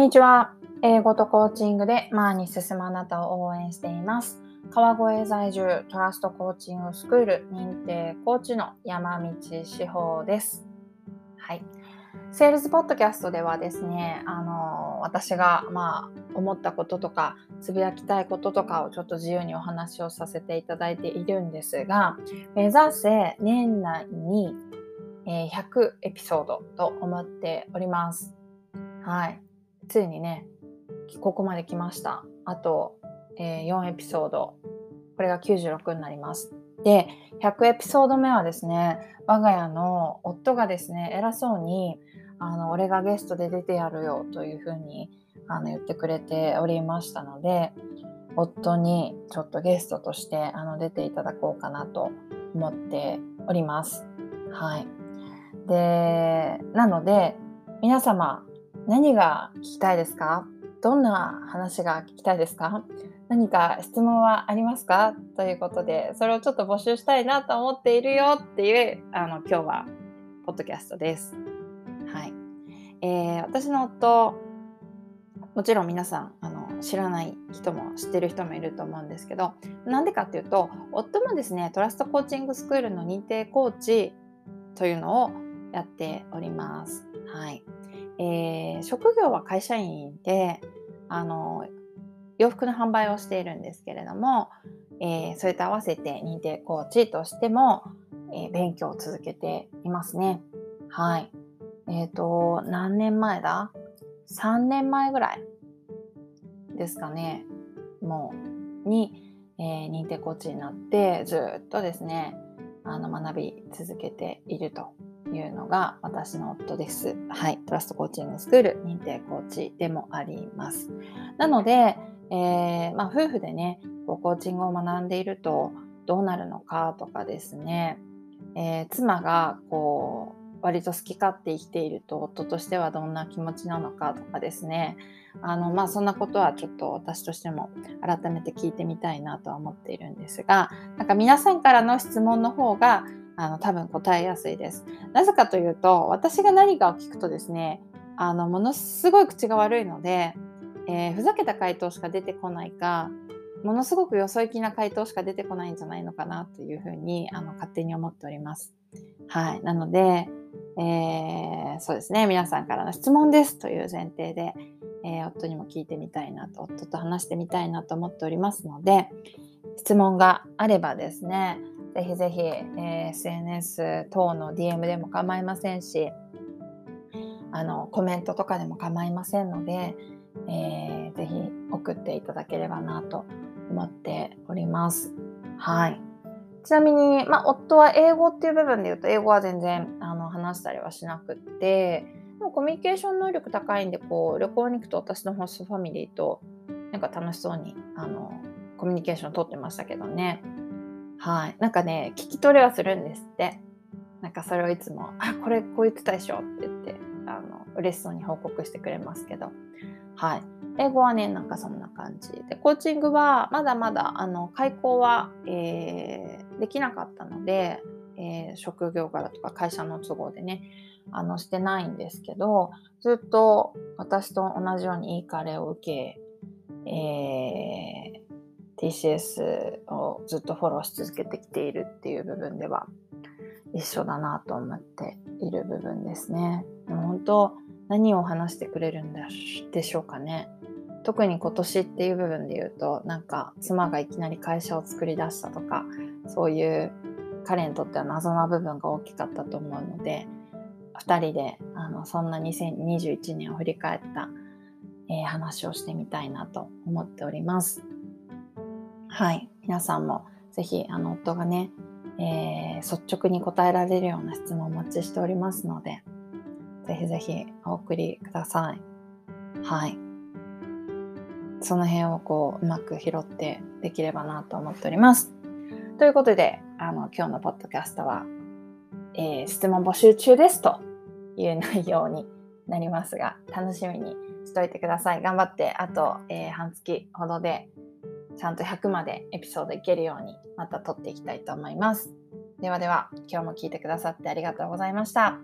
にちは。英語とコーチングで前に進むあなたを応援しています。川越在住トラストコーチングスクール認定コーチの山道志保です。はい。セールスポッドキャストではですね、あの私がまあ思ったこととかつぶやきたいこととかをちょっと自由にお話をさせていただいているんですが、目指せ年内に100エピソードと思っております。はい。ついにね、ここまで来ました。あと、えー、4エピソード。これが96になります。で、100エピソード目はですね、我が家の夫がですね、偉そうに、あの、俺がゲストで出てやるよというふうにあの言ってくれておりましたので、夫にちょっとゲストとしてあの出ていただこうかなと思っております。はい。で、なので、皆様、何が聞きたいですか？どんな話が聞きたいですか？何か質問はありますか？ということで、それをちょっと募集したいなと思っているよっていう、あの、今日は、ポッドキャストです。はい。えー、私の夫、もちろん皆さん、あの、知らない人も知ってる人もいると思うんですけど、なんでかっていうと、夫もですね、トラストコーチングスクールの認定コーチというのをやっております。はい。えー、職業は会社員であの洋服の販売をしているんですけれども、えー、それと合わせて認定コーチとしても、えー、勉強を続けていますね。はい。えっ、ー、と、何年前だ ?3 年前ぐらいですかね。もう、に、えー、認定コーチになって、ずっとですね、あの、学び続けているというのが私の夫です。はい。トラストコーチングスクール認定コーチでもあります。なので、えー、まあ、夫婦でね、こうコーチングを学んでいるとどうなるのかとかですね、えー、妻がこう割と好き勝手生きていると夫としてはどんな気持ちなのかとかですねあのまあそんなことはちょっと私としても改めて聞いてみたいなとは思っているんですがなんか皆さんからの質問の方があの多分答えやすいです。なぜかというと私が何かを聞くとですねあのものすごい口が悪いので、えー、ふざけた回答しか出てこないかものすごくよそ行きな回答しか出てこないんじゃないのかなというふうにあの勝手に思っております。はい。なので、えー、そうですね。皆さんからの質問ですという前提で、えー、夫にも聞いてみたいなと、夫と話してみたいなと思っておりますので、質問があればですね、ぜひぜひ、えー、SNS 等の DM でも構いませんし、あの、コメントとかでも構いませんので、えー、ぜひ送っていただければなと思っております。はい。ちなみに、まあ、夫は英語っていう部分で言うと、英語は全然あの話したりはしなくって、でもコミュニケーション能力高いんで、こう、旅行に行くと私のホストファミリーと、なんか楽しそうに、あの、コミュニケーション取ってましたけどね。はい。なんかね、聞き取れはするんですって。なんかそれをいつも、あ、これこう言ってたでしょって言って、あの、嬉しそうに報告してくれますけど。はい。英語はね、なんかそんな感じ。で、コーチングはまだまだ、あの、開講は、えー、できなかったので、えー、職業柄とか会社の都合でね、あの、してないんですけど、ずっと私と同じようにいいカレーを受け、えー、TCS をずっとフォローし続けてきているっていう部分では一緒だなと思っている部分ですね。でも本当何を話してくれるんでしょうかね。特に今年っていう部分で言うとなんか妻がいきなり会社を作り出したとかそういう彼にとっては謎な部分が大きかったと思うので2人であのそんな2021年を振り返った、えー、話をしてみたいなと思っております。はい。皆さんもぜひ、あの、夫がね、えー、率直に答えられるような質問をお待ちしておりますので、ぜひぜひお送りください。はい。その辺をこう、うまく拾ってできればなと思っております。ということで、あの、今日のポッドキャストは、えー、質問募集中ですという内容になりますが、楽しみにしといてください。頑張って、あと、えー、半月ほどでちゃんと100までエピソードいけるようにまた撮っていきたいと思います。ではでは、今日も聞いてくださってありがとうございました。